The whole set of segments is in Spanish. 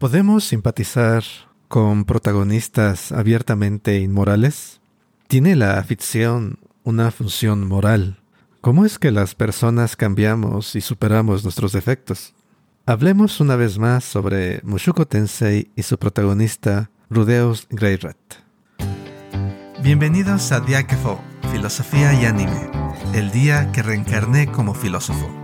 ¿Podemos simpatizar con protagonistas abiertamente inmorales? ¿Tiene la ficción una función moral? ¿Cómo es que las personas cambiamos y superamos nuestros defectos? Hablemos una vez más sobre Mushoku Tensei y su protagonista, Rudeus Greyrat. Bienvenidos a Diakefo, Filosofía y Anime, el día que reencarné como filósofo.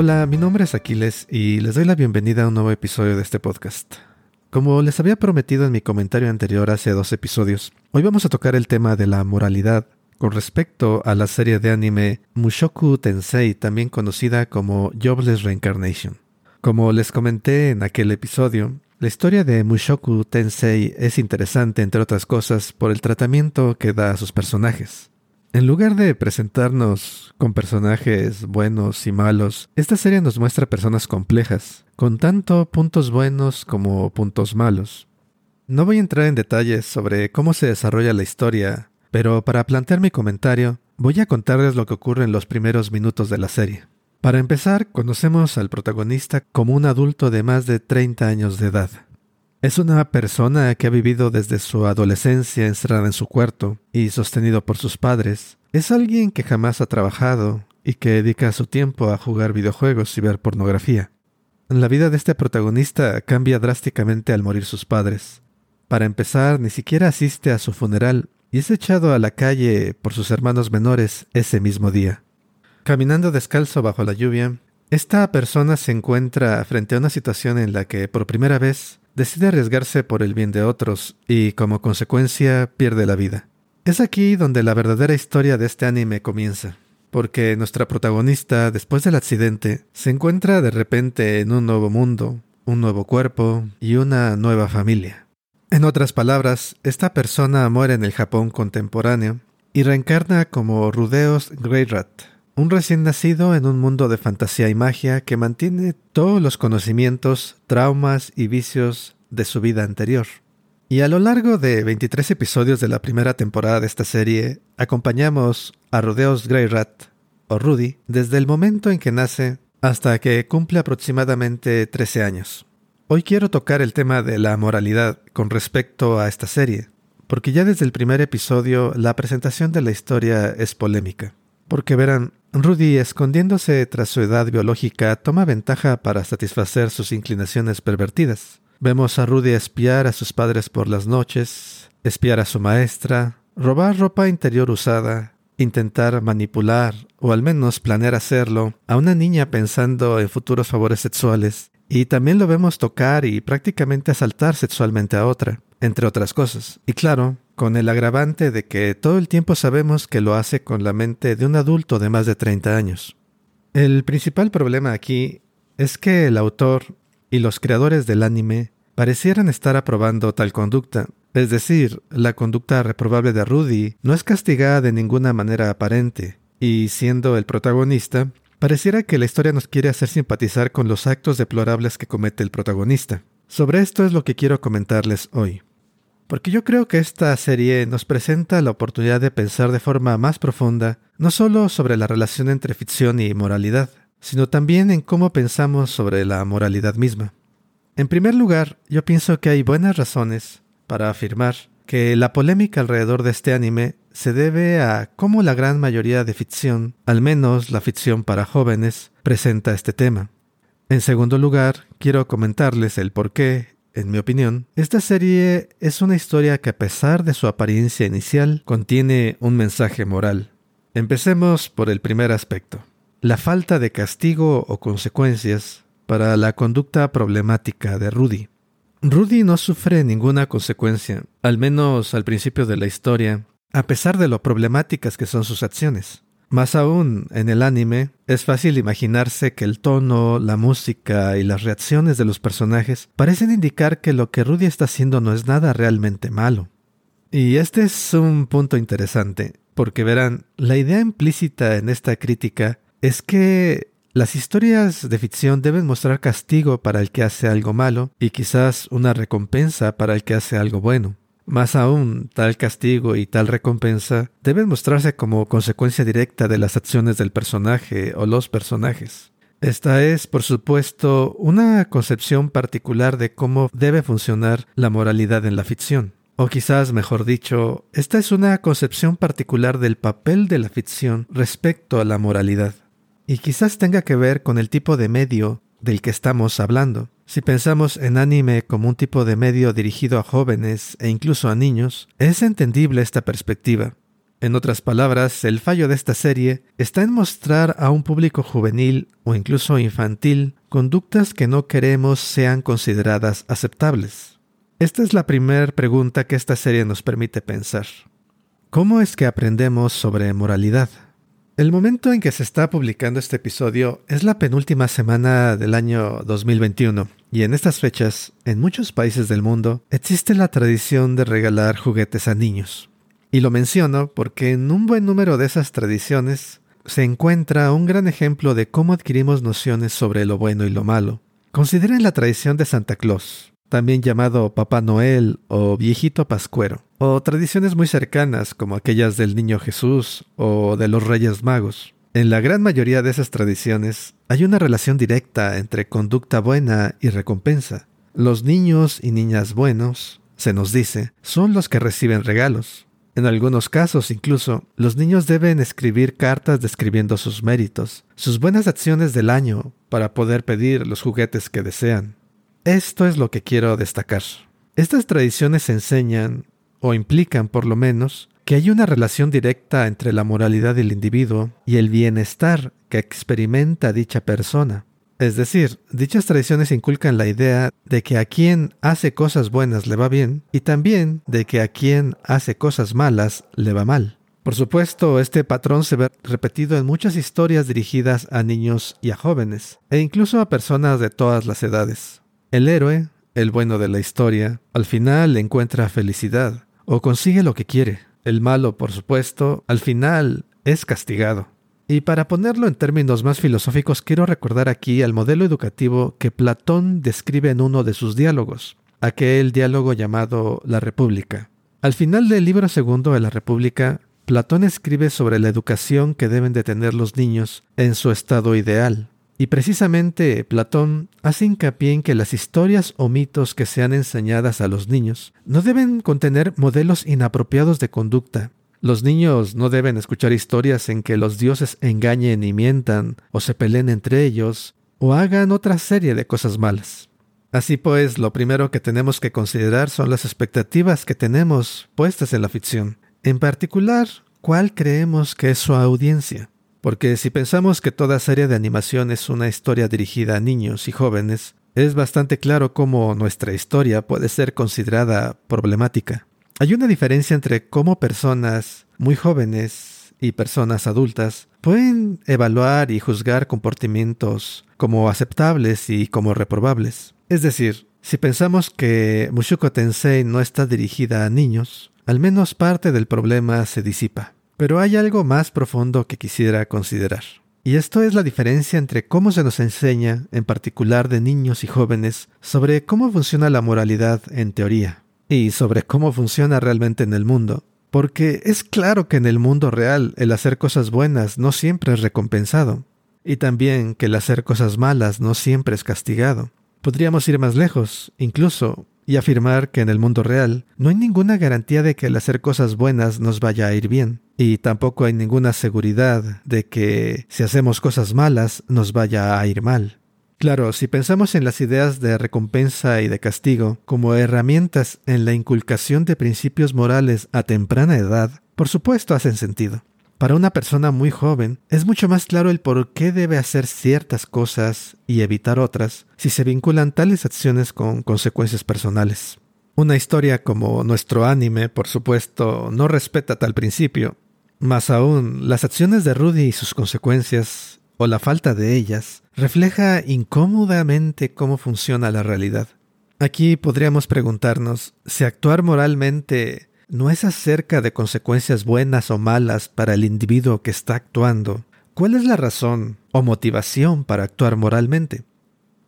Hola, mi nombre es Aquiles y les doy la bienvenida a un nuevo episodio de este podcast. Como les había prometido en mi comentario anterior hace dos episodios, hoy vamos a tocar el tema de la moralidad con respecto a la serie de anime Mushoku Tensei, también conocida como Jobless Reincarnation. Como les comenté en aquel episodio, la historia de Mushoku Tensei es interesante, entre otras cosas, por el tratamiento que da a sus personajes. En lugar de presentarnos con personajes buenos y malos, esta serie nos muestra personas complejas, con tanto puntos buenos como puntos malos. No voy a entrar en detalles sobre cómo se desarrolla la historia, pero para plantear mi comentario, voy a contarles lo que ocurre en los primeros minutos de la serie. Para empezar, conocemos al protagonista como un adulto de más de 30 años de edad. Es una persona que ha vivido desde su adolescencia encerrada en su cuarto y sostenido por sus padres. Es alguien que jamás ha trabajado y que dedica su tiempo a jugar videojuegos y ver pornografía. La vida de este protagonista cambia drásticamente al morir sus padres. Para empezar, ni siquiera asiste a su funeral y es echado a la calle por sus hermanos menores ese mismo día. Caminando descalzo bajo la lluvia, esta persona se encuentra frente a una situación en la que por primera vez decide arriesgarse por el bien de otros y como consecuencia pierde la vida. Es aquí donde la verdadera historia de este anime comienza, porque nuestra protagonista, después del accidente, se encuentra de repente en un nuevo mundo, un nuevo cuerpo y una nueva familia. En otras palabras, esta persona muere en el Japón contemporáneo y reencarna como Rudeos Greyrat, un recién nacido en un mundo de fantasía y magia que mantiene todos los conocimientos, traumas y vicios de su vida anterior. Y a lo largo de 23 episodios de la primera temporada de esta serie, acompañamos a Rodeos Greyrat, o Rudy, desde el momento en que nace hasta que cumple aproximadamente 13 años. Hoy quiero tocar el tema de la moralidad con respecto a esta serie, porque ya desde el primer episodio la presentación de la historia es polémica. Porque verán, Rudy, escondiéndose tras su edad biológica, toma ventaja para satisfacer sus inclinaciones pervertidas. Vemos a Rudy espiar a sus padres por las noches, espiar a su maestra, robar ropa interior usada, intentar manipular, o al menos planear hacerlo, a una niña pensando en futuros favores sexuales, y también lo vemos tocar y prácticamente asaltar sexualmente a otra, entre otras cosas. Y claro, con el agravante de que todo el tiempo sabemos que lo hace con la mente de un adulto de más de 30 años. El principal problema aquí es que el autor y los creadores del anime parecieran estar aprobando tal conducta, es decir, la conducta reprobable de Rudy no es castigada de ninguna manera aparente, y siendo el protagonista, pareciera que la historia nos quiere hacer simpatizar con los actos deplorables que comete el protagonista. Sobre esto es lo que quiero comentarles hoy porque yo creo que esta serie nos presenta la oportunidad de pensar de forma más profunda, no solo sobre la relación entre ficción y moralidad, sino también en cómo pensamos sobre la moralidad misma. En primer lugar, yo pienso que hay buenas razones para afirmar que la polémica alrededor de este anime se debe a cómo la gran mayoría de ficción, al menos la ficción para jóvenes, presenta este tema. En segundo lugar, quiero comentarles el por qué en mi opinión, esta serie es una historia que a pesar de su apariencia inicial contiene un mensaje moral. Empecemos por el primer aspecto, la falta de castigo o consecuencias para la conducta problemática de Rudy. Rudy no sufre ninguna consecuencia, al menos al principio de la historia, a pesar de lo problemáticas que son sus acciones. Más aún, en el anime, es fácil imaginarse que el tono, la música y las reacciones de los personajes parecen indicar que lo que Rudy está haciendo no es nada realmente malo. Y este es un punto interesante, porque verán, la idea implícita en esta crítica es que Las historias de ficción deben mostrar castigo para el que hace algo malo y quizás una recompensa para el que hace algo bueno. Más aún, tal castigo y tal recompensa deben mostrarse como consecuencia directa de las acciones del personaje o los personajes. Esta es, por supuesto, una concepción particular de cómo debe funcionar la moralidad en la ficción. O quizás, mejor dicho, esta es una concepción particular del papel de la ficción respecto a la moralidad y quizás tenga que ver con el tipo de medio del que estamos hablando. Si pensamos en anime como un tipo de medio dirigido a jóvenes e incluso a niños, es entendible esta perspectiva. En otras palabras, el fallo de esta serie está en mostrar a un público juvenil o incluso infantil conductas que no queremos sean consideradas aceptables. Esta es la primera pregunta que esta serie nos permite pensar. ¿Cómo es que aprendemos sobre moralidad? El momento en que se está publicando este episodio es la penúltima semana del año 2021 y en estas fechas, en muchos países del mundo, existe la tradición de regalar juguetes a niños. Y lo menciono porque en un buen número de esas tradiciones se encuentra un gran ejemplo de cómo adquirimos nociones sobre lo bueno y lo malo. Consideren la tradición de Santa Claus, también llamado Papá Noel o Viejito Pascuero, o tradiciones muy cercanas como aquellas del Niño Jesús o de los Reyes Magos. En la gran mayoría de esas tradiciones hay una relación directa entre conducta buena y recompensa. Los niños y niñas buenos, se nos dice, son los que reciben regalos. En algunos casos incluso, los niños deben escribir cartas describiendo sus méritos, sus buenas acciones del año, para poder pedir los juguetes que desean. Esto es lo que quiero destacar. Estas tradiciones enseñan, o implican por lo menos, que hay una relación directa entre la moralidad del individuo y el bienestar que experimenta dicha persona. Es decir, dichas tradiciones inculcan la idea de que a quien hace cosas buenas le va bien y también de que a quien hace cosas malas le va mal. Por supuesto, este patrón se ve repetido en muchas historias dirigidas a niños y a jóvenes, e incluso a personas de todas las edades. El héroe, el bueno de la historia, al final encuentra felicidad o consigue lo que quiere. El malo, por supuesto, al final es castigado. Y para ponerlo en términos más filosóficos, quiero recordar aquí al modelo educativo que Platón describe en uno de sus diálogos, aquel diálogo llamado La República. Al final del libro segundo de la República, Platón escribe sobre la educación que deben de tener los niños en su estado ideal, y precisamente Platón hace hincapié en que las historias o mitos que sean enseñadas a los niños no deben contener modelos inapropiados de conducta. Los niños no deben escuchar historias en que los dioses engañen y mientan, o se peleen entre ellos, o hagan otra serie de cosas malas. Así pues, lo primero que tenemos que considerar son las expectativas que tenemos puestas en la ficción. En particular, ¿cuál creemos que es su audiencia? Porque si pensamos que toda serie de animación es una historia dirigida a niños y jóvenes, es bastante claro cómo nuestra historia puede ser considerada problemática. Hay una diferencia entre cómo personas muy jóvenes y personas adultas pueden evaluar y juzgar comportamientos como aceptables y como reprobables. Es decir, si pensamos que Mushoku Tensei no está dirigida a niños, al menos parte del problema se disipa. Pero hay algo más profundo que quisiera considerar. Y esto es la diferencia entre cómo se nos enseña, en particular de niños y jóvenes, sobre cómo funciona la moralidad en teoría, y sobre cómo funciona realmente en el mundo. Porque es claro que en el mundo real el hacer cosas buenas no siempre es recompensado, y también que el hacer cosas malas no siempre es castigado. Podríamos ir más lejos, incluso, y afirmar que en el mundo real no hay ninguna garantía de que el hacer cosas buenas nos vaya a ir bien y tampoco hay ninguna seguridad de que si hacemos cosas malas nos vaya a ir mal. Claro, si pensamos en las ideas de recompensa y de castigo como herramientas en la inculcación de principios morales a temprana edad, por supuesto hacen sentido. Para una persona muy joven es mucho más claro el por qué debe hacer ciertas cosas y evitar otras si se vinculan tales acciones con consecuencias personales. Una historia como nuestro anime, por supuesto, no respeta tal principio más aún, las acciones de Rudy y sus consecuencias, o la falta de ellas, refleja incómodamente cómo funciona la realidad. Aquí podríamos preguntarnos si actuar moralmente no es acerca de consecuencias buenas o malas para el individuo que está actuando, ¿cuál es la razón o motivación para actuar moralmente?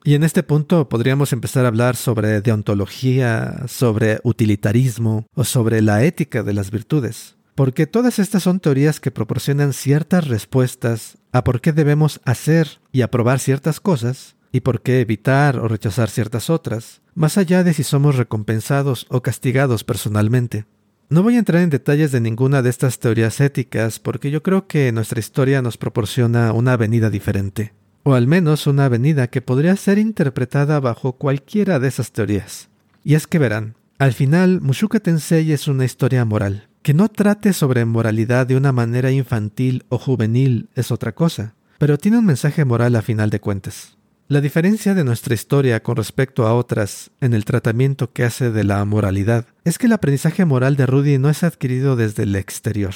Y en este punto podríamos empezar a hablar sobre deontología, sobre utilitarismo o sobre la ética de las virtudes, porque todas estas son teorías que proporcionan ciertas respuestas a por qué debemos hacer y aprobar ciertas cosas y por qué evitar o rechazar ciertas otras, más allá de si somos recompensados o castigados personalmente. No voy a entrar en detalles de ninguna de estas teorías éticas porque yo creo que nuestra historia nos proporciona una avenida diferente, o al menos una avenida que podría ser interpretada bajo cualquiera de esas teorías. Y es que verán, al final Mushuka Tensei es una historia moral. Que no trate sobre moralidad de una manera infantil o juvenil es otra cosa, pero tiene un mensaje moral a final de cuentas. La diferencia de nuestra historia con respecto a otras en el tratamiento que hace de la moralidad es que el aprendizaje moral de Rudy no es adquirido desde el exterior.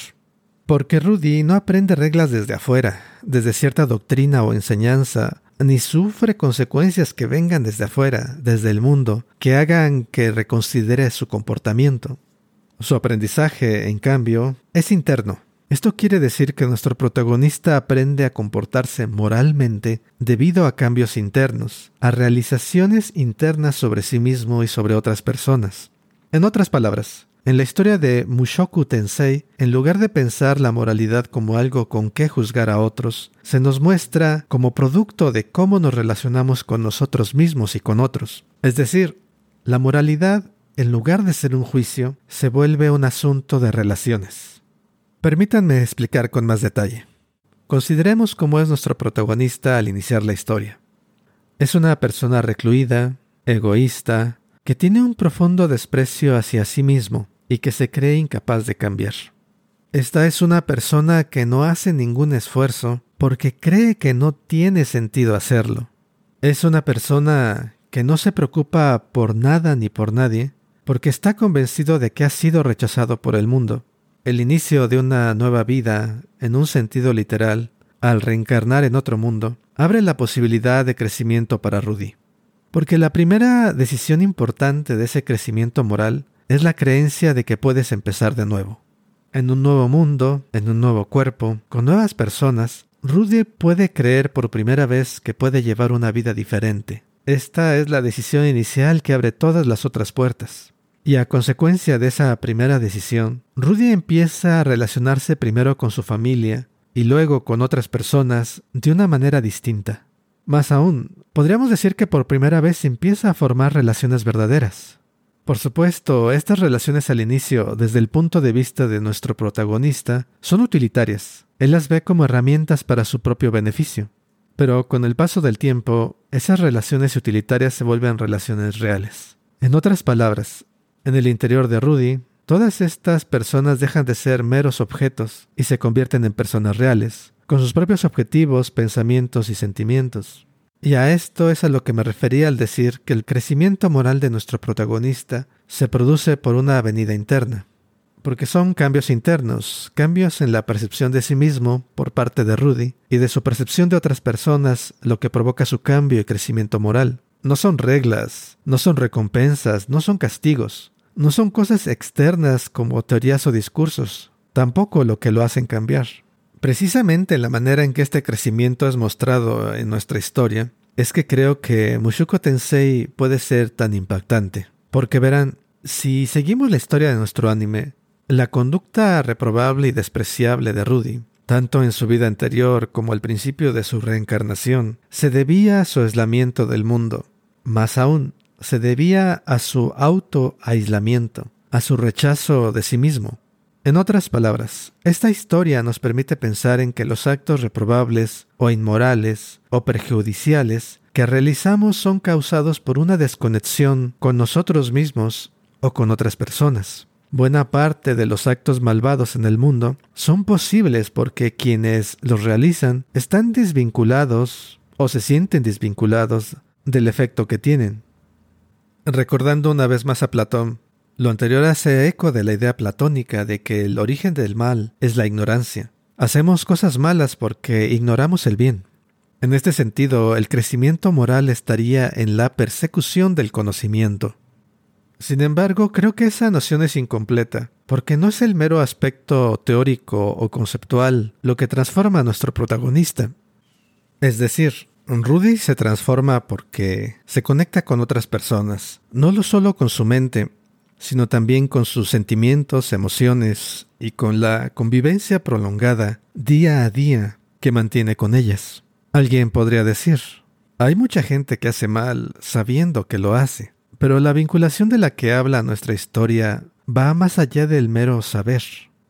Porque Rudy no aprende reglas desde afuera, desde cierta doctrina o enseñanza, ni sufre consecuencias que vengan desde afuera, desde el mundo, que hagan que reconsidere su comportamiento. Su aprendizaje, en cambio, es interno, esto quiere decir que nuestro protagonista aprende a comportarse moralmente debido a cambios internos, a realizaciones internas sobre sí mismo y sobre otras personas. En otras palabras, en la historia de Mushoku Tensei, en lugar de pensar la moralidad como algo con que juzgar a otros, se nos muestra como producto de cómo nos relacionamos con nosotros mismos y con otros. Es decir, la moralidad, en lugar de ser un juicio, se vuelve un asunto de relaciones. Permítanme explicar con más detalle. Consideremos cómo es nuestro protagonista al iniciar la historia. Es una persona recluida, egoísta, que tiene un profundo desprecio hacia sí mismo y que se cree incapaz de cambiar. Esta es una persona que no hace ningún esfuerzo porque cree que no tiene sentido hacerlo. Es una persona que no se preocupa por nada ni por nadie porque está convencido de que ha sido rechazado por el mundo el inicio de una nueva vida, en un sentido literal, al reencarnar en otro mundo, abre la posibilidad de crecimiento para Rudy. Porque la primera decisión importante de ese crecimiento moral es la creencia de que puedes empezar de nuevo. En un nuevo mundo, en un nuevo cuerpo, con nuevas personas, Rudy puede creer por primera vez que puede llevar una vida diferente. Esta es la decisión inicial que abre todas las otras puertas. Y a consecuencia de esa primera decisión, Rudy empieza a relacionarse primero con su familia y luego con otras personas de una manera distinta. Más aún, podríamos decir que por primera vez empieza a formar relaciones verdaderas. Por supuesto, estas relaciones al inicio, desde el punto de vista de nuestro protagonista, son utilitarias. Él las ve como herramientas para su propio beneficio. Pero con el paso del tiempo, esas relaciones utilitarias se vuelven relaciones reales. En otras palabras, en el interior de Rudy, todas estas personas dejan de ser meros objetos y se convierten en personas reales, con sus propios objetivos, pensamientos y sentimientos. Y a esto es a lo que me refería al decir que el crecimiento moral de nuestro protagonista se produce por una avenida interna, porque son cambios internos, cambios en la percepción de sí mismo por parte de Rudy y de su percepción de otras personas lo que provoca su cambio y crecimiento moral. No son reglas, no son recompensas, no son castigos, no son cosas externas como teorías o discursos, tampoco lo que lo hacen cambiar. Precisamente la manera en que este crecimiento es mostrado en nuestra historia es que creo que Mushuko Tensei puede ser tan impactante. Porque verán, si seguimos la historia de nuestro anime, la conducta reprobable y despreciable de Rudy, tanto en su vida anterior como al principio de su reencarnación, se debía a su aislamiento del mundo. Más aún, se debía a su auto-aislamiento, a su rechazo de sí mismo. En otras palabras, esta historia nos permite pensar en que los actos reprobables o inmorales o perjudiciales que realizamos son causados por una desconexión con nosotros mismos o con otras personas. Buena parte de los actos malvados en el mundo son posibles porque quienes los realizan están desvinculados o se sienten desvinculados del efecto que tienen. Recordando una vez más a Platón, lo anterior hace eco de la idea platónica de que el origen del mal es la ignorancia. Hacemos cosas malas porque ignoramos el bien. En este sentido, el crecimiento moral estaría en la persecución del conocimiento. Sin embargo, creo que esa noción es incompleta, porque no es el mero aspecto teórico o conceptual lo que transforma a nuestro protagonista. Es decir, Rudy se transforma porque se conecta con otras personas, no solo con su mente, sino también con sus sentimientos, emociones y con la convivencia prolongada día a día que mantiene con ellas. Alguien podría decir, hay mucha gente que hace mal sabiendo que lo hace, pero la vinculación de la que habla nuestra historia va más allá del mero saber,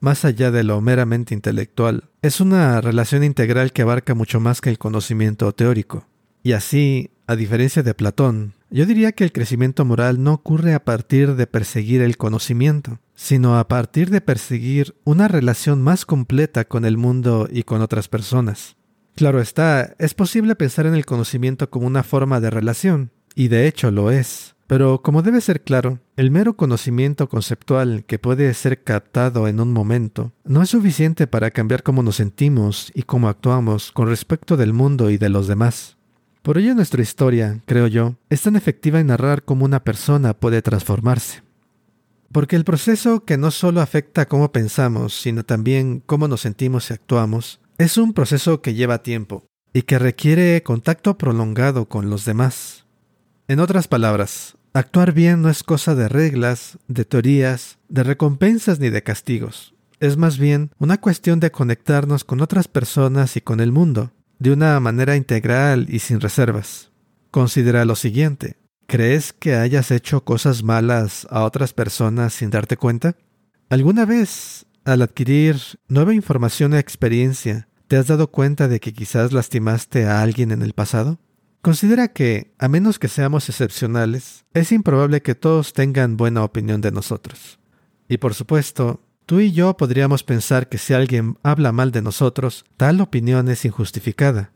más allá de lo meramente intelectual. Es una relación integral que abarca mucho más que el conocimiento teórico. Y así, a diferencia de Platón, yo diría que el crecimiento moral no ocurre a partir de perseguir el conocimiento, sino a partir de perseguir una relación más completa con el mundo y con otras personas. Claro está, es posible pensar en el conocimiento como una forma de relación, y de hecho lo es. Pero como debe ser claro, el mero conocimiento conceptual que puede ser captado en un momento no es suficiente para cambiar cómo nos sentimos y cómo actuamos con respecto del mundo y de los demás. Por ello nuestra historia, creo yo, es tan efectiva en narrar cómo una persona puede transformarse. Porque el proceso que no solo afecta cómo pensamos, sino también cómo nos sentimos y actuamos, es un proceso que lleva tiempo y que requiere contacto prolongado con los demás. En otras palabras, actuar bien no es cosa de reglas, de teorías, de recompensas ni de castigos. Es más bien una cuestión de conectarnos con otras personas y con el mundo, de una manera integral y sin reservas. Considera lo siguiente. ¿Crees que hayas hecho cosas malas a otras personas sin darte cuenta? ¿Alguna vez, al adquirir nueva información e experiencia, te has dado cuenta de que quizás lastimaste a alguien en el pasado? Considera que, a menos que seamos excepcionales, es improbable que todos tengan buena opinión de nosotros. Y por supuesto, Tú y yo podríamos pensar que si alguien habla mal de nosotros, tal opinión es injustificada.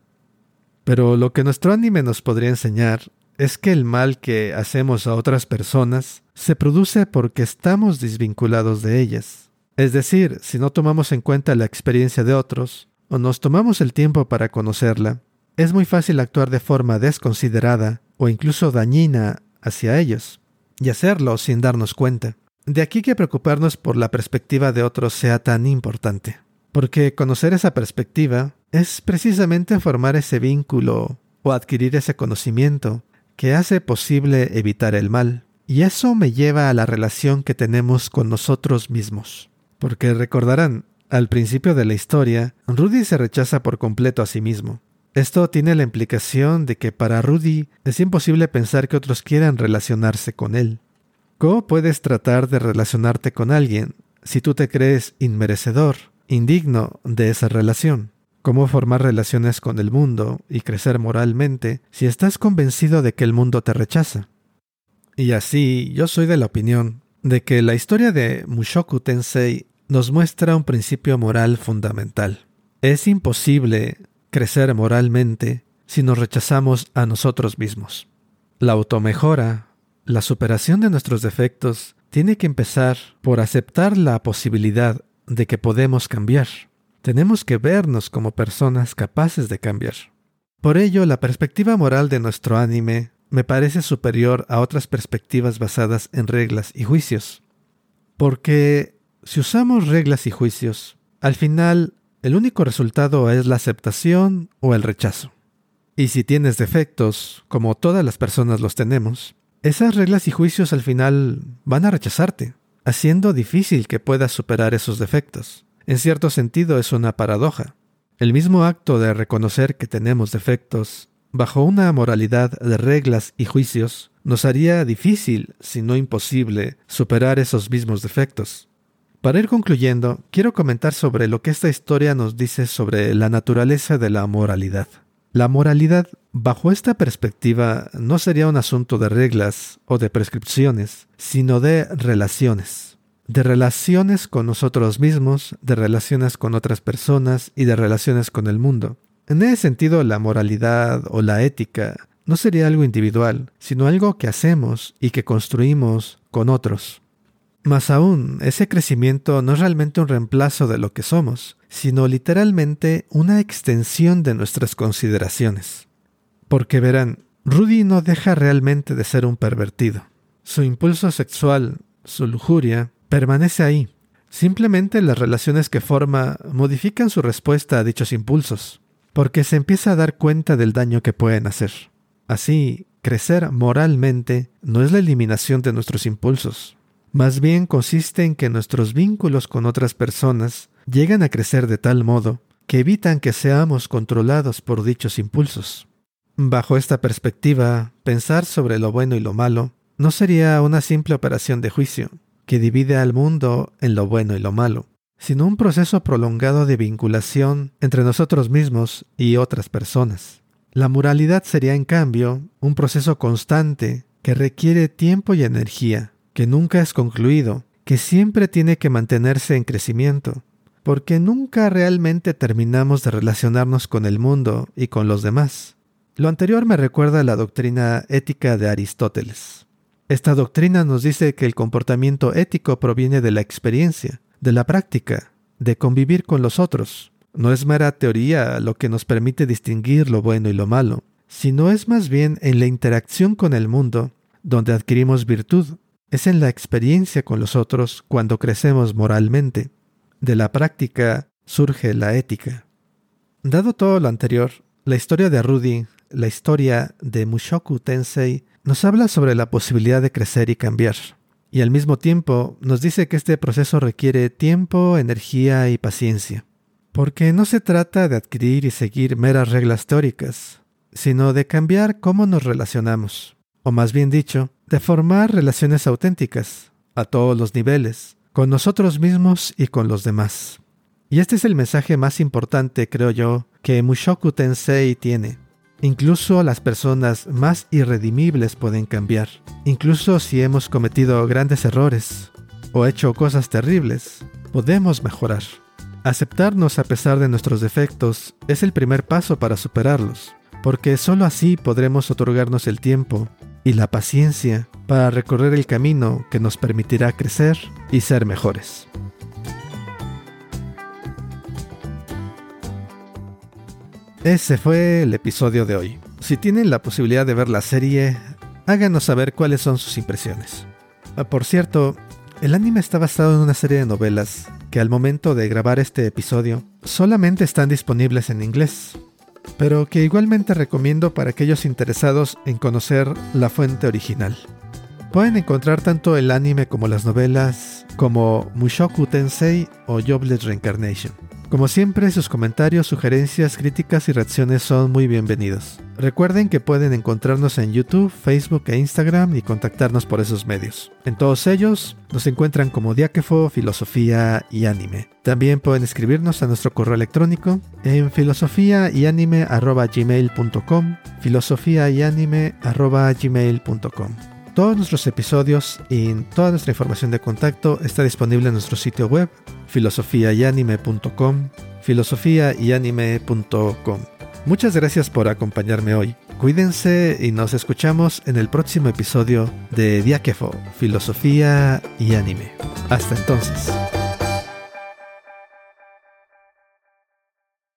Pero lo que nuestro anime nos podría enseñar es que el mal que hacemos a otras personas se produce porque estamos desvinculados de ellas. Es decir, si no tomamos en cuenta la experiencia de otros, o nos tomamos el tiempo para conocerla, es muy fácil actuar de forma desconsiderada o incluso dañina hacia ellos, y hacerlo sin darnos cuenta. De aquí que preocuparnos por la perspectiva de otros sea tan importante, porque conocer esa perspectiva es precisamente formar ese vínculo o adquirir ese conocimiento que hace posible evitar el mal. Y eso me lleva a la relación que tenemos con nosotros mismos. Porque recordarán, al principio de la historia, Rudy se rechaza por completo a sí mismo. Esto tiene la implicación de que para Rudy es imposible pensar que otros quieran relacionarse con él. ¿Cómo puedes tratar de relacionarte con alguien si tú te crees inmerecedor, indigno de esa relación? ¿Cómo formar relaciones con el mundo y crecer moralmente si estás convencido de que el mundo te rechaza? Y así, yo soy de la opinión de que la historia de Mushoku Tensei nos muestra un principio moral fundamental. Es imposible crecer moralmente si nos rechazamos a nosotros mismos. La automejora la superación de nuestros defectos tiene que empezar por aceptar la posibilidad de que podemos cambiar. Tenemos que vernos como personas capaces de cambiar. Por ello, la perspectiva moral de nuestro anime me parece superior a otras perspectivas basadas en reglas y juicios. Porque si usamos reglas y juicios, al final el único resultado es la aceptación o el rechazo. Y si tienes defectos, como todas las personas los tenemos, esas reglas y juicios al final van a rechazarte, haciendo difícil que puedas superar esos defectos. En cierto sentido es una paradoja. El mismo acto de reconocer que tenemos defectos, bajo una moralidad de reglas y juicios, nos haría difícil, si no imposible, superar esos mismos defectos. Para ir concluyendo, quiero comentar sobre lo que esta historia nos dice sobre la naturaleza de la moralidad. La moralidad, bajo esta perspectiva, no sería un asunto de reglas o de prescripciones, sino de relaciones. De relaciones con nosotros mismos, de relaciones con otras personas y de relaciones con el mundo. En ese sentido, la moralidad o la ética no sería algo individual, sino algo que hacemos y que construimos con otros. Más aún, ese crecimiento no es realmente un reemplazo de lo que somos, sino literalmente una extensión de nuestras consideraciones. Porque verán, Rudy no deja realmente de ser un pervertido. Su impulso sexual, su lujuria, permanece ahí, Simplemente las relaciones que forma modifican su respuesta a dichos impulsos, porque se empieza a dar cuenta del daño que pueden hacer. Así, crecer moralmente no es la eliminación de nuestros impulsos, más bien consiste en que nuestros vínculos con otras personas llegan a crecer de tal modo que evitan que seamos controlados por dichos impulsos. Bajo esta perspectiva, pensar sobre lo bueno y lo malo no sería una simple operación de juicio, que divide al mundo en lo bueno y lo malo, sino un proceso prolongado de vinculación entre nosotros mismos y otras personas. La moralidad sería, en cambio, un proceso constante que requiere tiempo y energía, que nunca es concluido, que siempre tiene que mantenerse en crecimiento, porque nunca realmente terminamos de relacionarnos con el mundo y con los demás. Lo anterior me recuerda a la doctrina ética de Aristóteles. Esta doctrina nos dice que el comportamiento ético proviene de la experiencia, de la práctica, de convivir con los otros. No es mera teoría lo que nos permite distinguir lo bueno y lo malo, sino es más bien en la interacción con el mundo donde adquirimos virtud. Es en la experiencia con los otros cuando crecemos moralmente. De la práctica surge la ética. Dado todo lo anterior, la historia de Rudy, la historia de Mushoku Tensei, nos habla sobre la posibilidad de crecer y cambiar. Y al mismo tiempo nos dice que este proceso requiere tiempo, energía y paciencia. Porque no se trata de adquirir y seguir meras reglas teóricas, sino de cambiar cómo nos relacionamos. O más bien dicho, de formar relaciones auténticas, a todos los niveles, con nosotros mismos y con los demás. Y este es el mensaje más importante, creo yo, que Mushoku Tensei tiene. Incluso las personas más irredimibles pueden cambiar, incluso si hemos cometido grandes errores o hecho cosas terribles, podemos mejorar. Aceptarnos a pesar de nuestros defectos es el primer paso para superarlos, porque sólo así podremos otorgarnos el tiempo y la paciencia para recorrer el camino que nos permitirá crecer y ser mejores. Ese fue el episodio de hoy. Si tienen la posibilidad de ver la serie, háganos saber cuáles son sus impresiones. Ah, por cierto, el anime está basado en una serie de novelas que al momento de grabar este episodio solamente están disponibles en inglés pero que igualmente recomiendo para aquellos interesados en conocer la fuente original. Pueden encontrar tanto el anime como las novelas como Mushoku Tensei o Jobless Reincarnation. Como siempre, sus comentarios, sugerencias, críticas y reacciones son muy bienvenidos. Recuerden que pueden encontrarnos en YouTube, Facebook e Instagram y contactarnos por esos medios. En todos ellos nos encuentran como Diáquefo, Filosofía y Anime. También pueden escribirnos a nuestro correo electrónico en filosofía y anime filosofía y anime. Todos nuestros episodios y toda nuestra información de contacto está disponible en nuestro sitio web filosofiayanime.com, filosofiayanime.com. Muchas gracias por acompañarme hoy. Cuídense y nos escuchamos en el próximo episodio de Diáquefo, Filosofía y Anime. Hasta entonces.